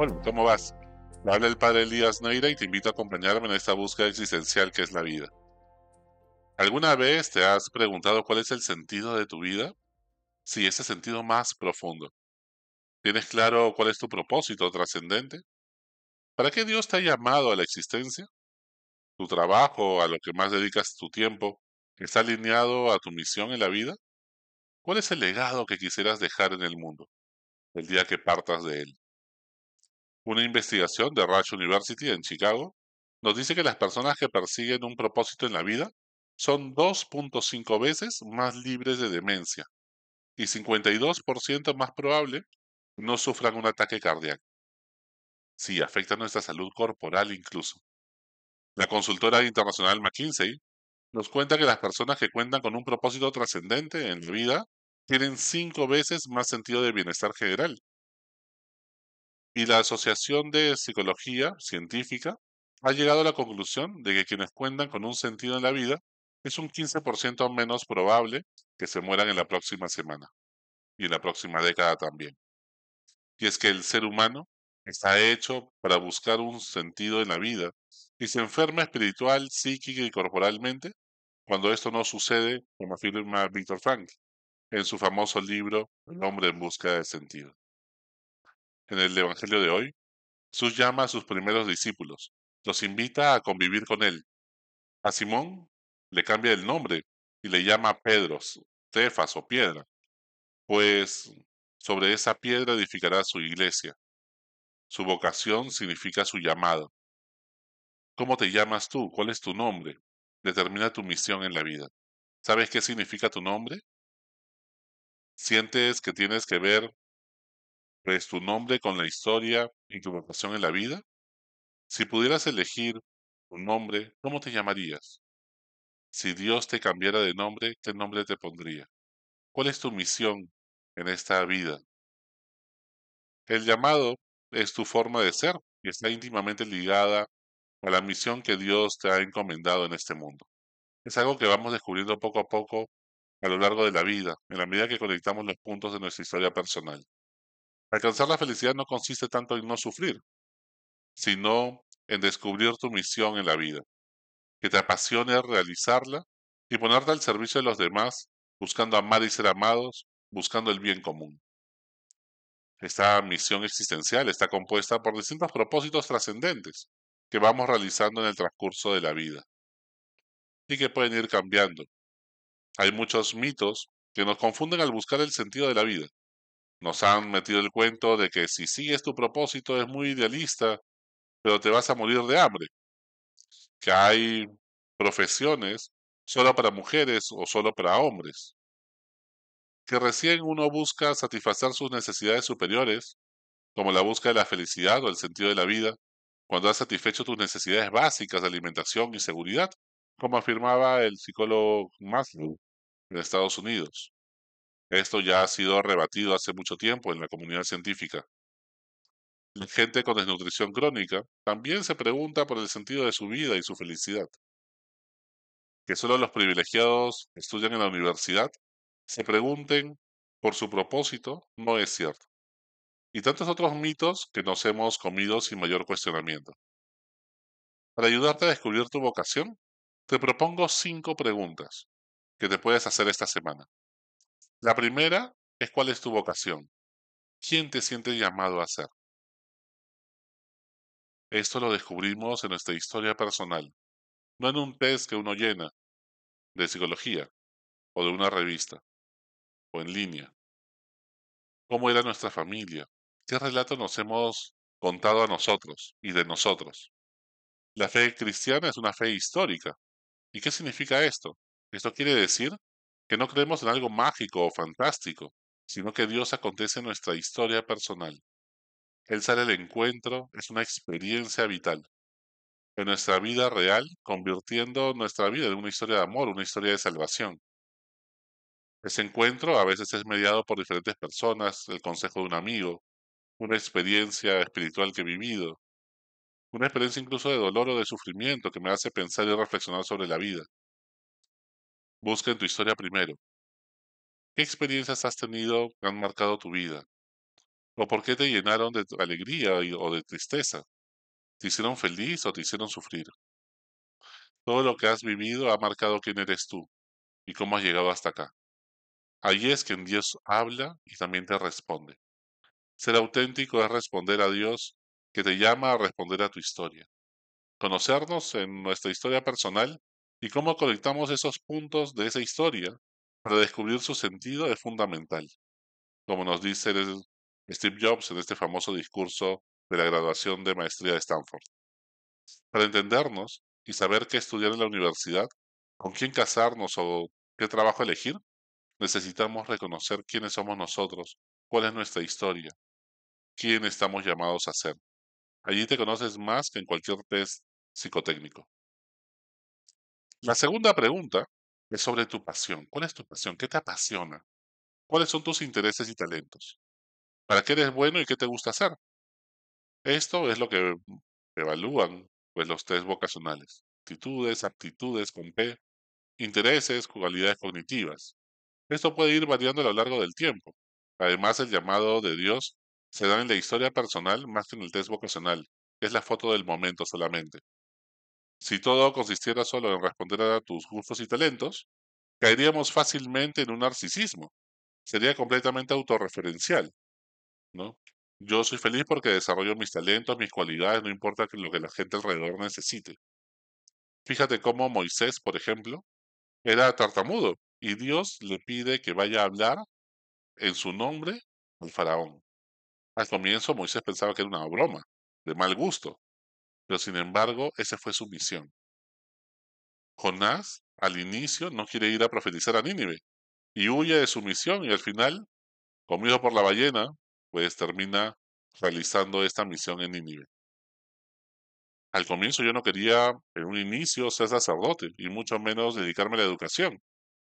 Bueno, ¿cómo vas? habla el padre Elías Neira y te invito a acompañarme en esta búsqueda existencial que es la vida. ¿Alguna vez te has preguntado cuál es el sentido de tu vida? Sí, ese sentido más profundo. ¿Tienes claro cuál es tu propósito trascendente? ¿Para qué Dios te ha llamado a la existencia? ¿Tu trabajo, a lo que más dedicas tu tiempo, está alineado a tu misión en la vida? ¿Cuál es el legado que quisieras dejar en el mundo el día que partas de él? Una investigación de Rush University en Chicago nos dice que las personas que persiguen un propósito en la vida son 2.5 veces más libres de demencia y 52% más probable no sufran un ataque cardíaco. Sí, afecta nuestra salud corporal incluso. La consultora internacional McKinsey nos cuenta que las personas que cuentan con un propósito trascendente en la vida tienen cinco veces más sentido de bienestar general y la Asociación de Psicología Científica ha llegado a la conclusión de que quienes cuentan con un sentido en la vida es un 15% menos probable que se mueran en la próxima semana y en la próxima década también. Y es que el ser humano está hecho para buscar un sentido en la vida y se enferma espiritual, psíquica y corporalmente cuando esto no sucede, como afirma Víctor Frank en su famoso libro El hombre en busca de sentido en el Evangelio de hoy, Jesús llama a sus primeros discípulos, los invita a convivir con él. A Simón le cambia el nombre y le llama Pedro, Cefas o piedra, pues sobre esa piedra edificará su iglesia. Su vocación significa su llamado. ¿Cómo te llamas tú? ¿Cuál es tu nombre? Determina tu misión en la vida. ¿Sabes qué significa tu nombre? ¿Sientes que tienes que ver pues tu nombre con la historia y tu vocación en la vida? Si pudieras elegir un nombre, ¿cómo te llamarías? Si Dios te cambiara de nombre, ¿qué nombre te pondría? ¿Cuál es tu misión en esta vida? El llamado es tu forma de ser y está íntimamente ligada a la misión que Dios te ha encomendado en este mundo. Es algo que vamos descubriendo poco a poco a lo largo de la vida, en la medida que conectamos los puntos de nuestra historia personal. Alcanzar la felicidad no consiste tanto en no sufrir, sino en descubrir tu misión en la vida, que te apasione realizarla y ponerte al servicio de los demás, buscando amar y ser amados, buscando el bien común. Esta misión existencial está compuesta por distintos propósitos trascendentes que vamos realizando en el transcurso de la vida y que pueden ir cambiando. Hay muchos mitos que nos confunden al buscar el sentido de la vida nos han metido el cuento de que si sigues tu propósito es muy idealista, pero te vas a morir de hambre. Que hay profesiones solo para mujeres o solo para hombres. Que recién uno busca satisfacer sus necesidades superiores, como la búsqueda de la felicidad o el sentido de la vida, cuando has satisfecho tus necesidades básicas de alimentación y seguridad, como afirmaba el psicólogo Maslow en Estados Unidos. Esto ya ha sido rebatido hace mucho tiempo en la comunidad científica. La gente con desnutrición crónica también se pregunta por el sentido de su vida y su felicidad. Que solo los privilegiados estudian en la universidad se pregunten por su propósito no es cierto. Y tantos otros mitos que nos hemos comido sin mayor cuestionamiento. Para ayudarte a descubrir tu vocación, te propongo cinco preguntas que te puedes hacer esta semana. La primera es cuál es tu vocación. ¿Quién te siente llamado a ser? Esto lo descubrimos en nuestra historia personal, no en un test que uno llena de psicología o de una revista o en línea. ¿Cómo era nuestra familia? ¿Qué relato nos hemos contado a nosotros y de nosotros? La fe cristiana es una fe histórica. ¿Y qué significa esto? Esto quiere decir que no creemos en algo mágico o fantástico, sino que Dios acontece en nuestra historia personal. El sale al encuentro es una experiencia vital en nuestra vida real, convirtiendo nuestra vida en una historia de amor, una historia de salvación. Ese encuentro a veces es mediado por diferentes personas, el consejo de un amigo, una experiencia espiritual que he vivido, una experiencia incluso de dolor o de sufrimiento que me hace pensar y reflexionar sobre la vida. Busca en tu historia primero. ¿Qué experiencias has tenido que han marcado tu vida? ¿O por qué te llenaron de alegría o de tristeza? ¿Te hicieron feliz o te hicieron sufrir? Todo lo que has vivido ha marcado quién eres tú y cómo has llegado hasta acá. Allí es quien Dios habla y también te responde. Ser auténtico es responder a Dios que te llama a responder a tu historia. Conocernos en nuestra historia personal y cómo conectamos esos puntos de esa historia para descubrir su sentido es fundamental. Como nos dice Steve Jobs en este famoso discurso de la graduación de maestría de Stanford. Para entendernos y saber qué estudiar en la universidad, con quién casarnos o qué trabajo elegir, necesitamos reconocer quiénes somos nosotros, cuál es nuestra historia, quién estamos llamados a ser. Allí te conoces más que en cualquier test psicotécnico. La segunda pregunta es sobre tu pasión. ¿Cuál es tu pasión? ¿Qué te apasiona? ¿Cuáles son tus intereses y talentos? ¿Para qué eres bueno y qué te gusta hacer? Esto es lo que evalúan pues, los test vocacionales. Actitudes, aptitudes con P, intereses, cualidades cognitivas. Esto puede ir variando a lo largo del tiempo. Además, el llamado de Dios se da en la historia personal más que en el test vocacional, es la foto del momento solamente. Si todo consistiera solo en responder a tus gustos y talentos, caeríamos fácilmente en un narcisismo. Sería completamente autorreferencial, ¿no? Yo soy feliz porque desarrollo mis talentos, mis cualidades, no importa lo que la gente alrededor necesite. Fíjate cómo Moisés, por ejemplo, era tartamudo y Dios le pide que vaya a hablar en su nombre al faraón. Al comienzo Moisés pensaba que era una broma, de mal gusto, pero sin embargo esa fue su misión. Jonás al inicio no quiere ir a profetizar a Nínive y huye de su misión y al final, comido por la ballena, pues termina realizando esta misión en Nínive. Al comienzo yo no quería en un inicio ser sacerdote y mucho menos dedicarme a la educación.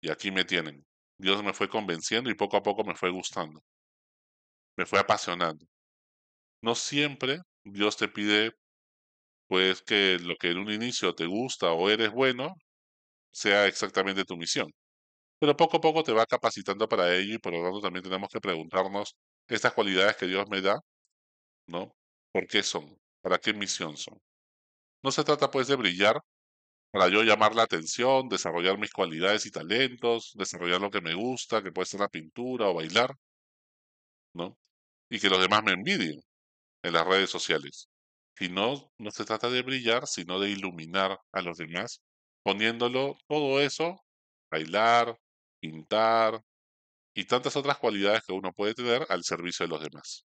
Y aquí me tienen. Dios me fue convenciendo y poco a poco me fue gustando. Me fue apasionando. No siempre Dios te pide pues que lo que en un inicio te gusta o eres bueno sea exactamente tu misión. Pero poco a poco te va capacitando para ello y por lo tanto también tenemos que preguntarnos estas cualidades que Dios me da, ¿no? ¿Por qué son? ¿Para qué misión son? No se trata pues de brillar para yo llamar la atención, desarrollar mis cualidades y talentos, desarrollar lo que me gusta, que puede ser la pintura o bailar, ¿no? Y que los demás me envidien en las redes sociales. Y no, no se trata de brillar, sino de iluminar a los demás, poniéndolo todo eso, bailar, pintar y tantas otras cualidades que uno puede tener al servicio de los demás.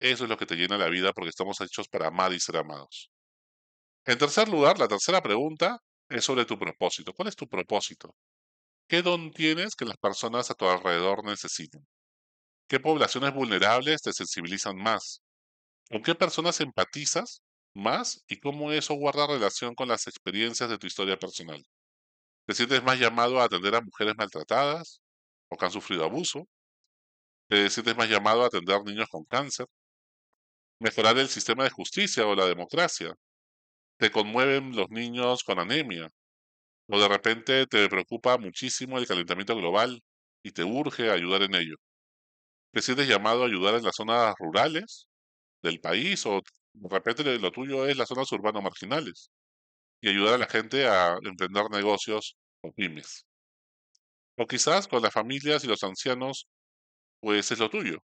Eso es lo que te llena la vida porque estamos hechos para amar y ser amados. En tercer lugar, la tercera pregunta es sobre tu propósito. ¿Cuál es tu propósito? ¿Qué don tienes que las personas a tu alrededor necesitan? ¿Qué poblaciones vulnerables te sensibilizan más? ¿Con qué personas empatizas más y cómo eso guarda relación con las experiencias de tu historia personal? ¿Te sientes más llamado a atender a mujeres maltratadas o que han sufrido abuso? ¿Te sientes más llamado a atender niños con cáncer? ¿Mejorar el sistema de justicia o la democracia? te conmueven los niños con anemia, o de repente te preocupa muchísimo el calentamiento global y te urge ayudar en ello. ¿Te sientes llamado a ayudar en las zonas rurales del país o de lo tuyo es las zonas urbanas marginales y ayudar a la gente a emprender negocios o pymes? O quizás con las familias y los ancianos, pues es lo tuyo.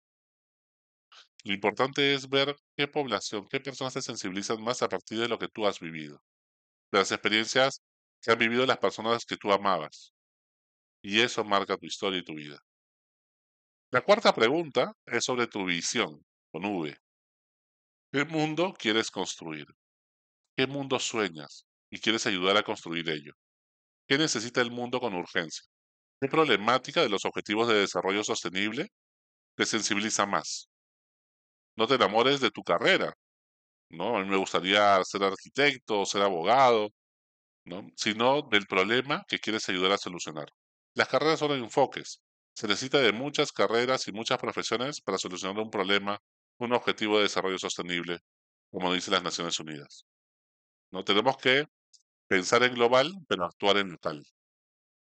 Lo importante es ver qué población, qué personas se sensibilizan más a partir de lo que tú has vivido, de las experiencias que han vivido las personas que tú amabas. Y eso marca tu historia y tu vida. La cuarta pregunta es sobre tu visión, con V. ¿Qué mundo quieres construir? ¿Qué mundo sueñas y quieres ayudar a construir ello? ¿Qué necesita el mundo con urgencia? ¿Qué problemática de los objetivos de desarrollo sostenible te sensibiliza más? no te enamores de tu carrera, ¿no? A mí me gustaría ser arquitecto, ser abogado, ¿no? Sino del problema que quieres ayudar a solucionar. Las carreras son enfoques. Se necesita de muchas carreras y muchas profesiones para solucionar un problema, un objetivo de desarrollo sostenible, como dicen las Naciones Unidas. No tenemos que pensar en global, pero actuar en local.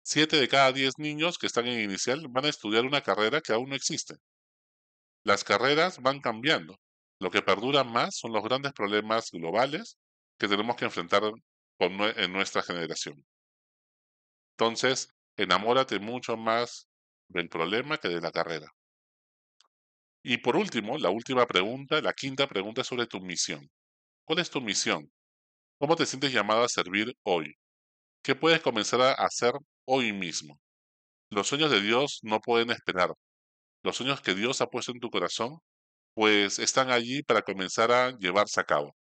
Siete de cada diez niños que están en inicial van a estudiar una carrera que aún no existe. Las carreras van cambiando. Lo que perdura más son los grandes problemas globales que tenemos que enfrentar en nuestra generación. Entonces, enamórate mucho más del problema que de la carrera. Y por último, la última pregunta, la quinta pregunta es sobre tu misión. ¿Cuál es tu misión? ¿Cómo te sientes llamado a servir hoy? ¿Qué puedes comenzar a hacer hoy mismo? Los sueños de Dios no pueden esperar. Los sueños que Dios ha puesto en tu corazón, pues están allí para comenzar a llevarse a cabo.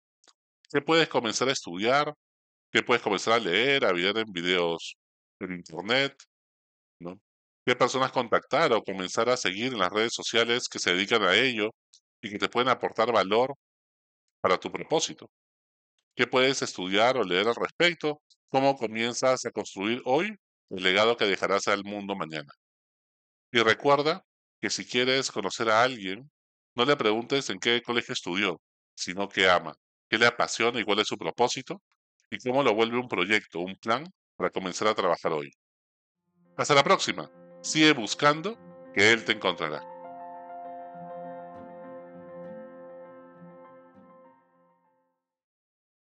¿Qué puedes comenzar a estudiar? ¿Qué puedes comenzar a leer, a ver en videos en internet? ¿no? ¿Qué personas contactar o comenzar a seguir en las redes sociales que se dedican a ello y que te pueden aportar valor para tu propósito? ¿Qué puedes estudiar o leer al respecto? ¿Cómo comienzas a construir hoy el legado que dejarás al mundo mañana? Y recuerda que si quieres conocer a alguien, no le preguntes en qué colegio estudió, sino qué ama, qué le apasiona y cuál es su propósito, y cómo lo vuelve un proyecto, un plan para comenzar a trabajar hoy. Hasta la próxima. Sigue buscando que Él te encontrará.